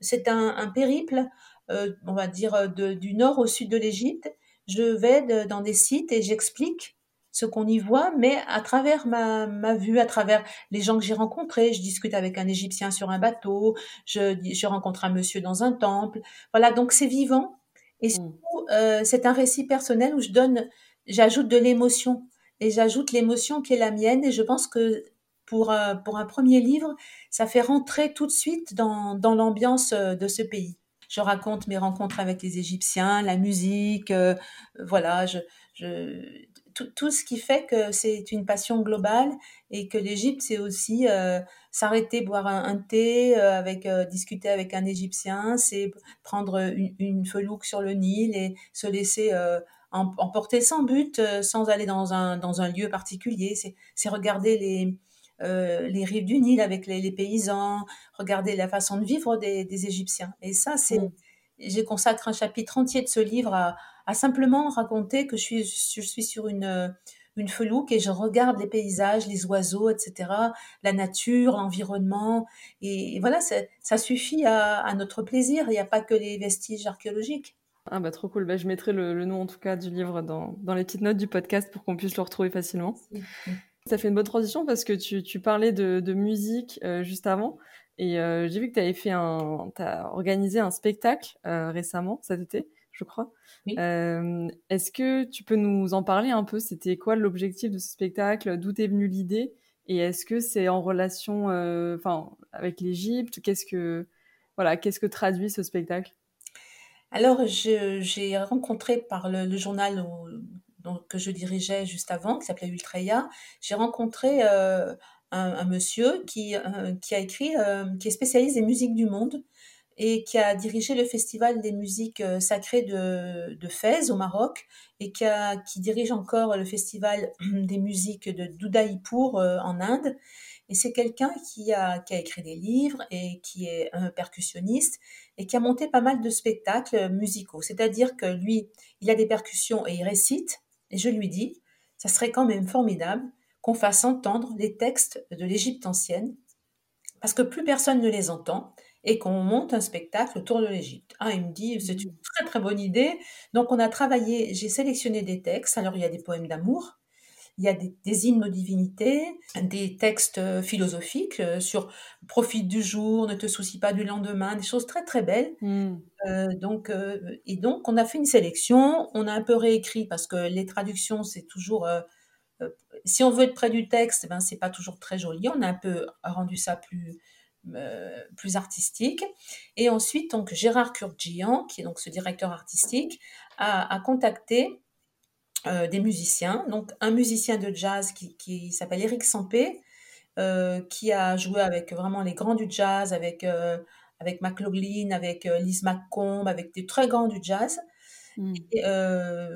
c'est un, un, périple, euh, on va dire de, du nord au sud de l'Égypte. Je vais de, dans des sites et j'explique ce qu'on y voit, mais à travers ma, ma vue, à travers les gens que j'ai rencontrés. Je discute avec un Égyptien sur un bateau, je, je rencontre un monsieur dans un temple. Voilà, donc c'est vivant. Et mmh. surtout, c'est un récit personnel où je donne, j'ajoute de l'émotion. Et j'ajoute l'émotion qui est la mienne. Et je pense que pour, pour un premier livre, ça fait rentrer tout de suite dans, dans l'ambiance de ce pays. Je raconte mes rencontres avec les Égyptiens, la musique, voilà, je, je, tout, tout, ce qui fait que c'est une passion globale et que l'Égypte, c'est aussi euh, s'arrêter, boire un, thé, euh, avec, euh, discuter avec un Égyptien, c'est prendre une, felouque sur le Nil et se laisser emporter sans but, sans aller dans un, dans un lieu particulier. C'est regarder les, les rives du Nil avec les, les, paysans, regarder la façon de vivre des, des Égyptiens. Et ça, c'est... Mm. J'ai consacré un chapitre entier de ce livre à, à simplement raconter que je suis, je suis sur une, une felouque et je regarde les paysages, les oiseaux, etc., la nature, l'environnement. Et, voilà, ça, suffit à, notre plaisir. Il n'y a pas que les vestiges archéologiques. Ah bah trop cool, bah, je mettrai le, nom en tout cas du livre dans, dans, les petites notes du podcast pour qu'on puisse le retrouver facilement. Ça fait une bonne transition parce que tu, tu parlais de, de musique euh, juste avant. Et euh, j'ai vu que tu avais fait un, as organisé un spectacle euh, récemment cet été je crois. Est-ce que tu peux nous en parler un peu? C'était quoi l'objectif de ce spectacle? D'où est venue l'idée? Et est-ce que c'est en relation, enfin, avec l'Égypte? Qu'est-ce que, voilà, qu'est-ce que traduit ce spectacle? Alors, j'ai rencontré par le, journal que je dirigeais juste avant, qui s'appelait Ultreya, j'ai rencontré euh, un, monsieur qui, qui a écrit, qui est spécialiste des musiques du monde et qui a dirigé le festival des musiques euh, sacrées de, de Fès au Maroc et qui, dirige encore le festival des musiques de Doudaïpour euh, en Inde. Et c'est quelqu'un qui a, qui a écrit des livres et qui est un percussionniste et qui a monté pas mal de spectacles musicaux. C'est-à-dire que lui, il a des percussions et il récite. Et je lui dis, ça serait quand même formidable qu'on fasse entendre les textes de l'Égypte ancienne, parce que plus personne ne les entend et qu'on monte un spectacle autour de l'Égypte. Ah, il me dit, c'est une mmh. très très bonne idée. Donc on a travaillé, j'ai sélectionné des textes. Alors il y a des poèmes d'amour, il y a des, hymnes aux divinités, des textes euh, philosophiques euh, sur profite du jour, ne te soucie pas du lendemain, des choses très très belles. Mmh. Euh, donc, et donc on a fait une sélection, on a un peu réécrit parce que les traductions c'est toujours si on veut être près du texte, ben c'est pas toujours très joli. On a un peu rendu ça plus euh, plus artistique. Et ensuite, donc, Gérard Kurgian, qui est donc ce directeur artistique, a, contacté euh, des musiciens. Donc, un musicien de jazz qui, s'appelle Eric Sampé, euh, qui a joué avec vraiment les grands du jazz, avec, avec McLaughlin, avec Liz McComb, avec des très grands du jazz. Mmh.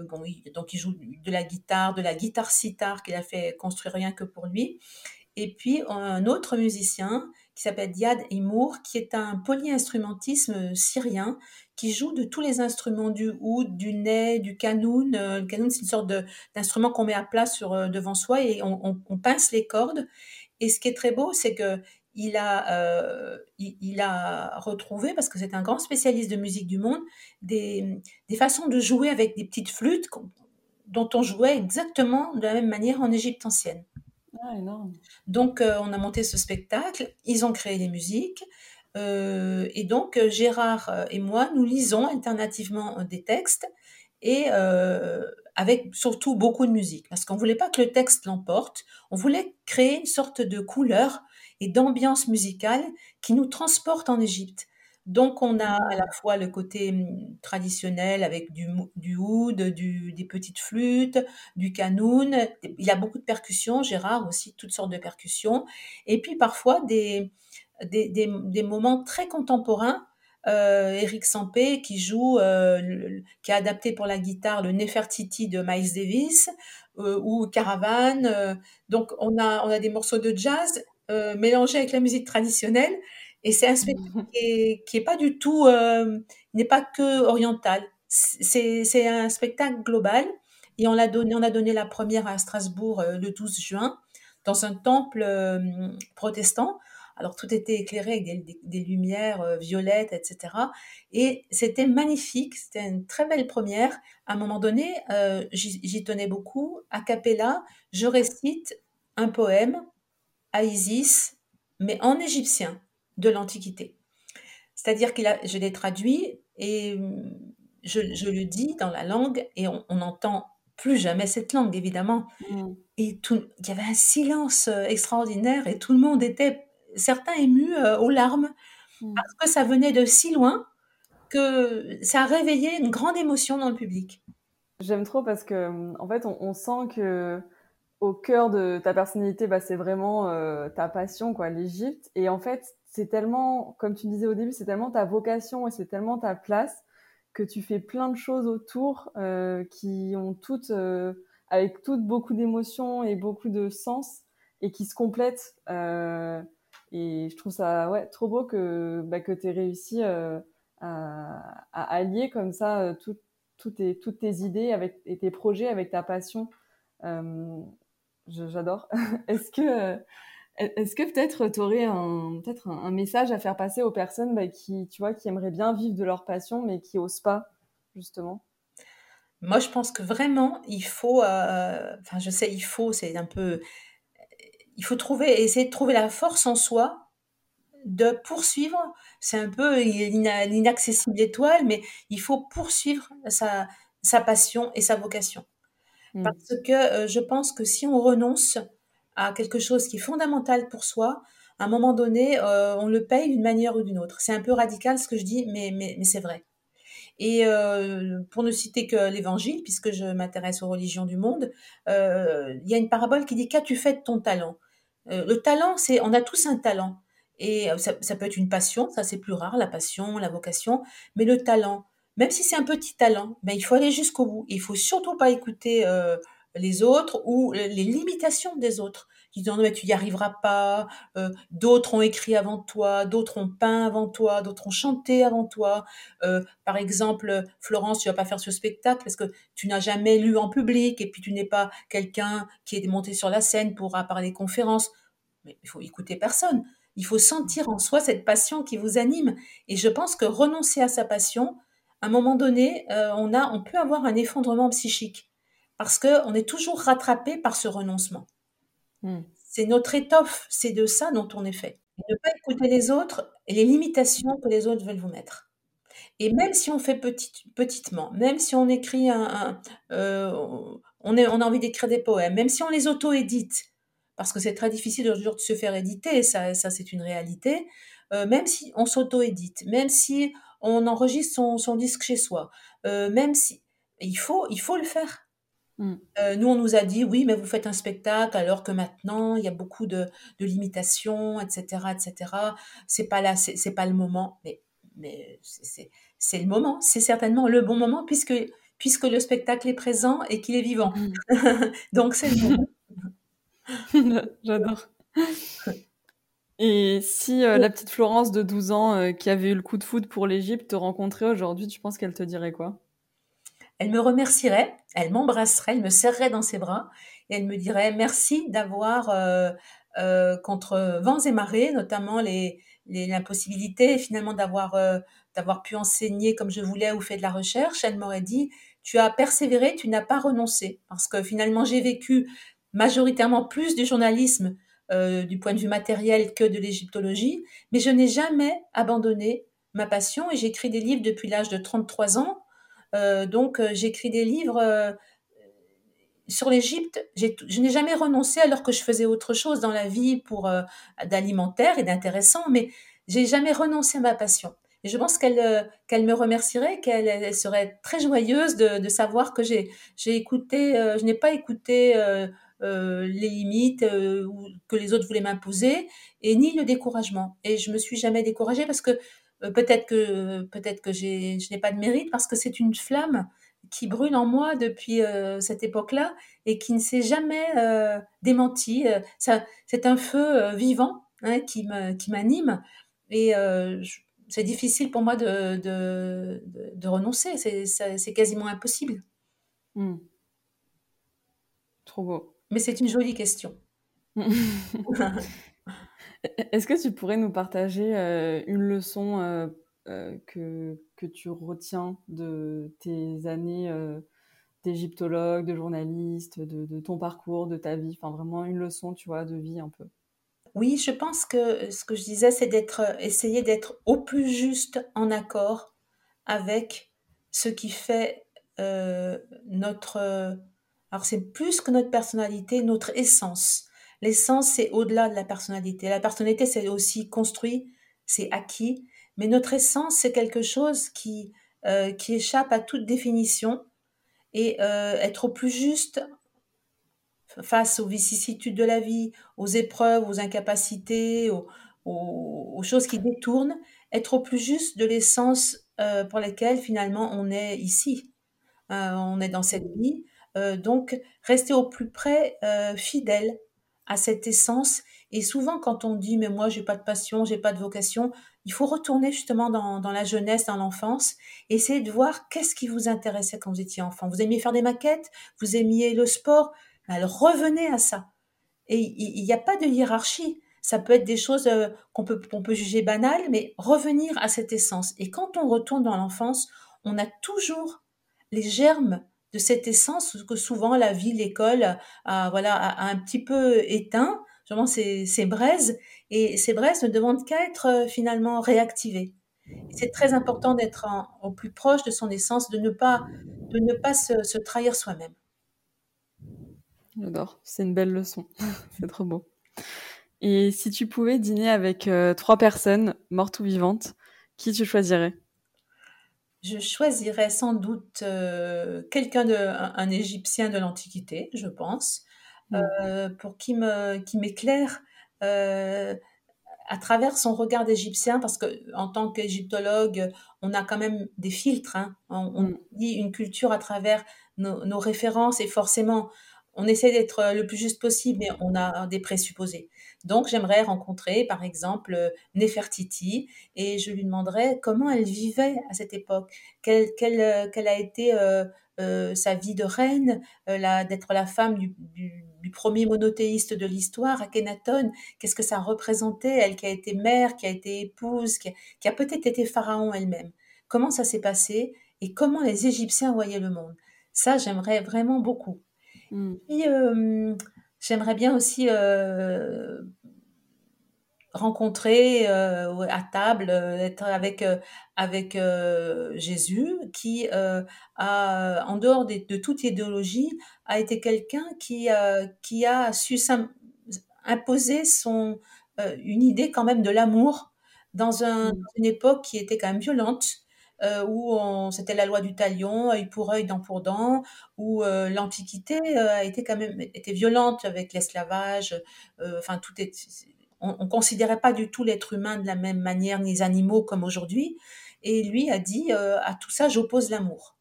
bon, donc il joue de la guitare, de la guitare sitar qu'il a fait construire rien que pour lui. Et puis un autre musicien qui s'appelle Diad Imour, qui est un polyinstrumentisme syrien qui joue de tous les instruments du oud, du ney, du kanoun. Euh, le kanoun, c'est une sorte d'instrument qu'on met à plat sur, euh, devant soi et on, pince les cordes. Et ce qui est très beau, c'est que il a, euh, il, a retrouvé, parce que c'est un grand spécialiste de musique du monde, des, des façons de jouer avec des petites flûtes dont on jouait exactement de la même manière en Égypte ancienne. Ah, énorme. Donc, euh, on a monté ce spectacle, ils ont créé les musiques. Euh, et donc, euh, Gérard et moi, nous lisons alternativement des textes et avec surtout beaucoup de musique. Parce qu'on ne voulait pas que le texte l'emporte, on voulait créer une sorte de couleur et d'ambiance musicale qui nous transporte en Égypte. Donc, on a à la fois le côté mmh, traditionnel avec du, du oud, des petites flûtes, du kanoun. Il y a beaucoup de percussions, Gérard aussi, toutes sortes de percussions. Et puis parfois des, des, moments très contemporains. Euh, Eric Sampé qui joue, euh, qui a adapté pour la guitare le Nefertiti de Miles Davis euh, ou Caravane. donc on a, on a des morceaux de jazz mélangés avec la musique traditionnelle. Et c'est un spectacle qui est, pas du tout, n'est pas que oriental. C'est un spectacle global. Et on, a donné, on a donné la première à Strasbourg le 12 juin, dans un temple protestant. Alors tout était éclairé avec des, lumières violettes, etc. Et c'était magnifique, c'était une très belle première. À un moment donné, j'y tenais beaucoup. A cappella, je récite un poème à Isis, mais en égyptien de l'Antiquité. C'est-à-dire que je l'ai traduit et je, le dis dans la langue et on n'entend plus jamais cette langue, évidemment. Mmh. Et tout, il y avait un silence euh, extraordinaire et tout le monde était, certains émus euh, aux larmes, mmh. parce que ça venait de si loin que ça a réveillé une grande émotion dans le public. J'aime trop parce que, en fait, on, sent que au cœur de ta personnalité, bah, c'est vraiment euh, ta passion, quoi, l'Égypte. Et en fait, c'est tellement, comme tu disais au début, c'est tellement ta vocation et c'est tellement ta place que tu fais plein de choses autour euh, qui ont toutes, euh, avec toutes beaucoup d'émotions et beaucoup de sens et qui se complètent. Euh, et je trouve ça ouais, trop beau que, bah, que tu aies réussi à, allier comme ça toutes tes idées avec, et tes projets avec ta passion. J'adore. Est-ce que est-ce que peut-être tu aurais un, peut-être un, message à faire passer aux personnes bah, qui, tu vois, qui aimeraient bien vivre de leur passion, mais qui osent pas, justement? Moi, je pense que vraiment, il faut, euh, enfin, je sais, il faut, c'est un peu, il faut trouver, essayer de trouver la force en soi de poursuivre. C'est un peu l'inaccessible étoile, mais il faut poursuivre sa, sa passion et sa vocation. Mmh. Parce que euh, je pense que si on renonce à quelque chose qui est fondamental pour soi, à un moment donné, euh, on le paye d'une manière ou d'une autre. C'est un peu radical ce que je dis, mais, mais, mais c'est vrai. Et euh, pour ne citer que l'Évangile, puisque je m'intéresse aux religions du monde, il y a une parabole qui dit qu'as-tu fait de ton talent? Le talent, c'est on a tous un talent. Et ça, ça peut être une passion, ça c'est plus rare, la passion, la vocation, mais le talent, même si c'est un petit talent, ben, il faut aller jusqu'au bout. Il faut surtout pas écouter les autres ou les limitations des autres. Qui disent non mais tu y arriveras pas. Euh, d'autres ont écrit avant toi, d'autres ont peint avant toi, d'autres ont chanté avant toi. Euh, par exemple, Florence, tu vas pas faire ce spectacle parce que tu n'as jamais lu en public et puis tu n'es pas quelqu'un qui est monté sur la scène pour parler des conférences. Mais il faut écouter personne. Il faut sentir en soi cette passion qui vous anime. Et je pense que renoncer à sa passion, à un moment donné, euh, on a, on peut avoir un effondrement psychique parce qu'on est toujours rattrapé par ce renoncement. Hmm. C'est notre étoffe, c'est de ça dont on est fait. ne pas écouter les autres et les limitations que les autres veulent vous mettre. Et même si on fait petit, petitement, même si on écrit un, euh, on, a envie d'écrire des poèmes, même si on les auto-édite, parce que c'est très difficile aujourd'hui de se faire éditer, ça, ça c'est une réalité, euh, même si on s'auto-édite, même si on enregistre son, son disque chez soi, euh, même si il faut, il faut le faire. Mm. Euh, nous, on nous a dit, oui, mais vous faites un spectacle alors que maintenant, il y a beaucoup de, de limitations, etc., etc. C'est pas là, c'est pas le moment. Mais, mais c'est le moment. C'est certainement le bon moment puisque, puisque le spectacle est présent et qu'il est vivant. Mm. Donc, c'est le moment. J'adore. Et si euh, la petite Florence de 12 ans euh, qui avait eu le coup de foudre pour l'Égypte te rencontrait aujourd'hui, tu penses qu'elle te dirait quoi? Elle me remercierait, elle m'embrasserait, elle me serrerait dans ses bras et elle me dirait merci d'avoir euh, euh, contre vents et marées, notamment les, l'impossibilité finalement d'avoir euh, d'avoir pu enseigner comme je voulais ou fait de la recherche. Elle m'aurait dit tu as persévéré, tu n'as pas renoncé parce que finalement j'ai vécu majoritairement plus du journalisme du point de vue matériel que de l'égyptologie, mais je n'ai jamais abandonné ma passion et j'écris des livres depuis l'âge de 33 ans donc, euh, j'écris des livres euh, sur l'Égypte, je n'ai jamais renoncé alors que je faisais autre chose dans la vie pour d'alimentaire et d'intéressant, mais j'ai jamais renoncé à ma passion. Et je pense qu'elle me remercierait, qu'elle serait très joyeuse de, savoir que j'ai écouté, je n'ai pas écouté les limites que les autres voulaient m'imposer et ni le découragement. Et je me suis jamais découragée parce que euh, peut-être que peut-être que j'ai, je n'ai pas de mérite parce que c'est une flamme qui brûle en moi depuis euh, cette époque-là et qui ne s'est jamais euh, démenti. Ça, c'est un feu vivant hein, qui, me, qui m'anime et c'est difficile pour moi de, de, de, renoncer. C'est, c'est quasiment impossible. Hmm. Trop beau. Mais c'est une jolie question. Est-ce que tu pourrais nous partager euh, une leçon euh, euh, que, que tu retiens de tes années d'égyptologue, de journaliste, de, ton parcours, de ta vie? Enfin, vraiment une leçon, tu vois, de vie un peu. Oui, je pense que ce que je disais, c'est d'être, essayer d'être au plus juste en accord avec ce qui fait notre... alors c'est plus que notre personnalité, notre essence. L'essence, c'est au-delà de la personnalité. La personnalité, c'est aussi construit, c'est acquis, mais notre essence, c'est quelque chose qui, euh, qui échappe à toute définition et euh, être au plus juste face aux vicissitudes de la vie, aux épreuves, aux incapacités, aux, choses qui détournent, être au plus juste de l'essence euh, pour lesquelles finalement on est ici, on est dans cette vie. Donc rester au plus près, fidèle à cette essence. Et souvent quand on dit mais moi j'ai pas de passion, j'ai pas de vocation, il faut retourner justement dans, dans la jeunesse, dans l'enfance, essayer de voir qu'est-ce qui vous intéressait quand vous étiez enfant. Vous aimiez faire des maquettes, vous aimiez le sport, alors revenez à ça. Et il n'y a pas de hiérarchie. Ça peut être des choses euh, qu'on peut, peut juger banales, mais revenir à cette essence. Et quand on retourne dans l'enfance, on a toujours les germes de cette essence que souvent la vie, l'école, a, voilà, a, un petit peu éteint, justement ces, ces braises. Et ces braises ne demandent qu'à être euh, finalement réactivées. C'est très important d'être au plus proche de son essence, de ne pas, de ne pas se, trahir soi-même. J'adore, c'est une belle leçon, c'est trop beau. Et si tu pouvais dîner avec euh, trois personnes, mortes ou vivantes, qui tu choisirais? Je choisirais sans doute euh, quelqu'un de un, Égyptien de l'Antiquité, je pense, mmh. euh, pour qui me qui m'éclaire à travers son regard d'Égyptien, parce que en tant qu'égyptologue, on a quand même des filtres. Hein. On, mmh. dit une culture à travers nos, nos références et forcément on essaie d'être le plus juste possible, mais on a des présupposés. Donc, j'aimerais rencontrer, par exemple, euh, Nefertiti et je lui demanderais comment elle vivait à cette époque, quelle, quelle, euh, quelle a été euh, sa vie de reine, d'être la femme du, premier monothéiste de l'histoire, Akhenaton, qu'est-ce que ça représentait, elle qui a été mère, qui a été épouse, qui a peut-être été pharaon elle-même? Comment ça s'est passé et comment les Égyptiens voyaient le monde? Ça, j'aimerais vraiment beaucoup. Mmh. Puis, j'aimerais bien aussi rencontrer à table, être avec, avec Jésus, qui, a, en dehors de, toute idéologie, a été quelqu'un qui, qui a su imposer son, une idée quand même de l'amour dans un, mmh. une époque qui était quand même violente, euh, où c'était la loi du talion, œil pour œil, dent pour dent, où euh, l'Antiquité euh, a été quand même était violente avec l'esclavage. Enfin, tout est, on, on considérait pas du tout l'être humain de la même manière, ni les animaux comme aujourd'hui. Et lui a dit à tout ça, j'oppose l'amour.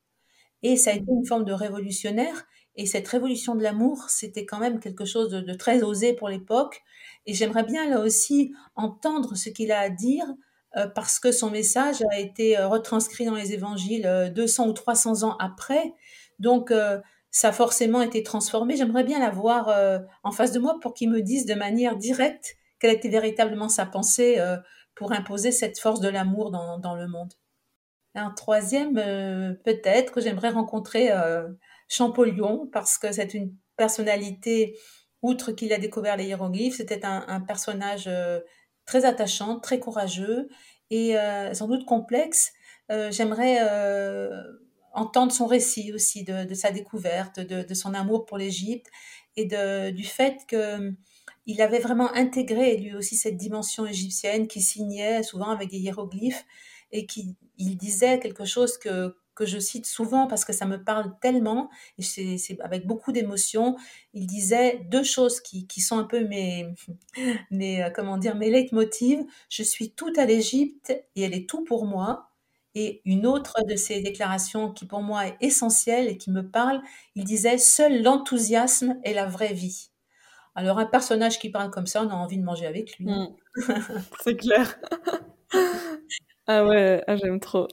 Et ça a été une forme de révolutionnaire. Et cette révolution de l'amour, c'était quand même quelque chose de, très osé pour l'époque. Et j'aimerais bien là aussi entendre ce qu'il a à dire parce que son message a été euh, retranscrit dans les évangiles 200 euh, ou 300 ans après. Donc, ça a forcément été transformé. J'aimerais bien la voir en face de moi pour qu'il me dise de manière directe quelle était véritablement sa pensée pour imposer cette force de l'amour dans, dans, le monde. Un troisième, peut-être que j'aimerais rencontrer Champollion parce que c'est une personnalité, outre qu'il a découvert les hiéroglyphes, c'était un, personnage très attachant, très courageux et euh, sans doute complexe. Euh, j'aimerais euh, entendre son récit aussi de, sa découverte, de, son amour pour l'Égypte et du fait que il avait vraiment intégré lui aussi cette dimension égyptienne qui signait souvent avec des hiéroglyphes et qui il disait quelque chose que que je cite souvent parce que ça me parle tellement, et c'est avec beaucoup d'émotion. Il disait deux choses qui, qui, sont un peu mes, mes, euh, comment dire, mes leitmotivs. Je suis tout à l'Égypte et elle est tout pour moi. Et une autre de ces déclarations qui pour moi est essentielle et qui me parle, il disait Seul l'enthousiasme est la vraie vie. Alors un personnage qui parle comme ça, on a envie de manger avec lui. Mmh. c'est clair. ah ouais, ah, j'aime trop.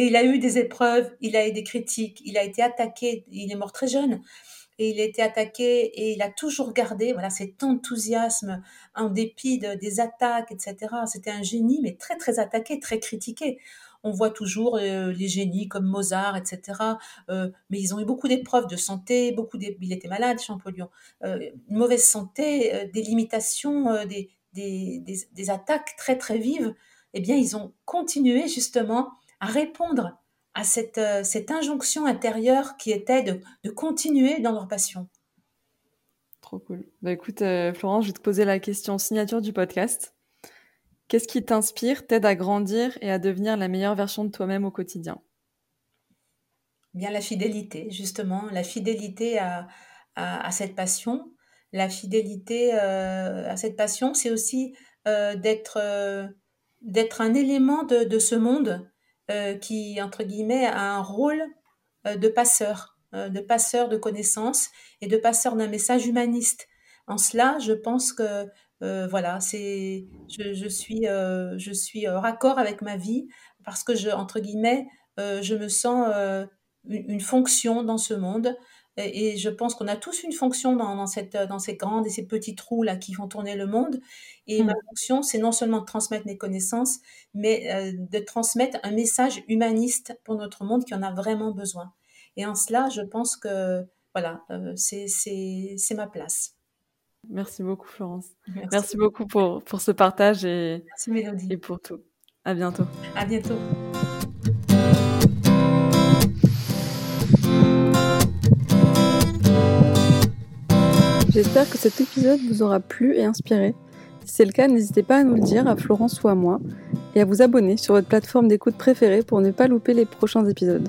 Et il a eu des épreuves, il a eu des critiques, il a été attaqué, il est mort très jeune, et il a été attaqué et il a toujours gardé voilà cet enthousiasme en dépit des attaques, etc. C'était un génie, mais très très attaqué, très critiqué. On voit toujours euh, les génies comme Mozart, etc. Euh, mais ils ont eu beaucoup d'épreuves de santé, beaucoup il était malade, Champollion, euh, une mauvaise santé, des limitations, des, des, des, attaques très très vives. Eh bien, ils ont continué justement à répondre à cette, cette injonction intérieure qui était de, de continuer dans leur passion. Trop cool. Bah écoute, Florence, je vais te poser la question signature du podcast. Qu'est-ce qui t'inspire, t'aide à grandir et à devenir la meilleure version de toi-même au quotidien? Bien la fidélité, justement, la fidélité à, à, cette passion. La fidélité euh, à cette passion, c'est aussi euh, d'être euh, d'être un élément de, de ce monde qui, entre guillemets, a un rôle de passeur, de passeur de connaissances et de passeur d'un message humaniste. En cela, je pense que voilà, c'est je, je, suis je suis raccord avec ma vie parce que je entre guillemets je me sens une, fonction dans ce monde. Et, je pense qu'on a tous une fonction dans, cette, dans ces grandes et ces petits trous là qui font tourner le monde. Et ma hmm. fonction, c'est non seulement de transmettre mes connaissances, mais euh, de transmettre un message humaniste pour notre monde qui en a vraiment besoin. Et en cela, je pense que voilà, euh, c'est ma place. Merci beaucoup, Florence. Merci, beaucoup pour, pour ce partage et, Merci, et pour tout. À bientôt. À bientôt. J'espère que cet épisode vous aura plu et inspiré. Si c'est le cas, n'hésitez pas à nous le dire à Florence ou à moi et à vous abonner sur votre plateforme d'écoute préférée pour ne pas louper les prochains épisodes.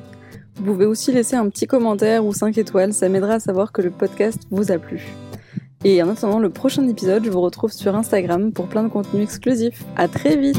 Vous pouvez aussi laisser un petit commentaire ou 5 étoiles, ça m'aidera à savoir que le podcast vous a plu. Et en attendant le prochain épisode, je vous retrouve sur Instagram pour plein de contenus exclusifs. À très vite